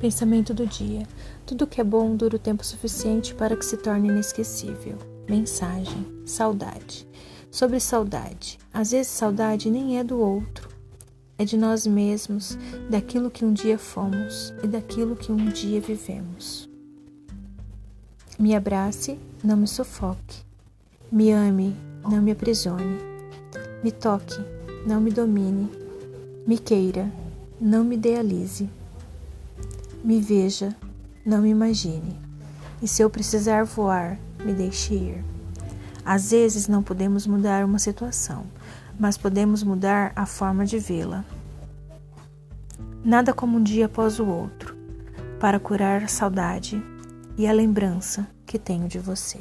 Pensamento do dia. Tudo que é bom dura o tempo suficiente para que se torne inesquecível. Mensagem: saudade. Sobre saudade. Às vezes, saudade nem é do outro, é de nós mesmos, daquilo que um dia fomos e daquilo que um dia vivemos. Me abrace, não me sufoque. Me ame, não me aprisione. Me toque, não me domine. Me queira, não me idealize. Me veja, não me imagine. E se eu precisar voar, me deixe ir. Às vezes não podemos mudar uma situação, mas podemos mudar a forma de vê-la. Nada como um dia após o outro, para curar a saudade e a lembrança que tenho de você.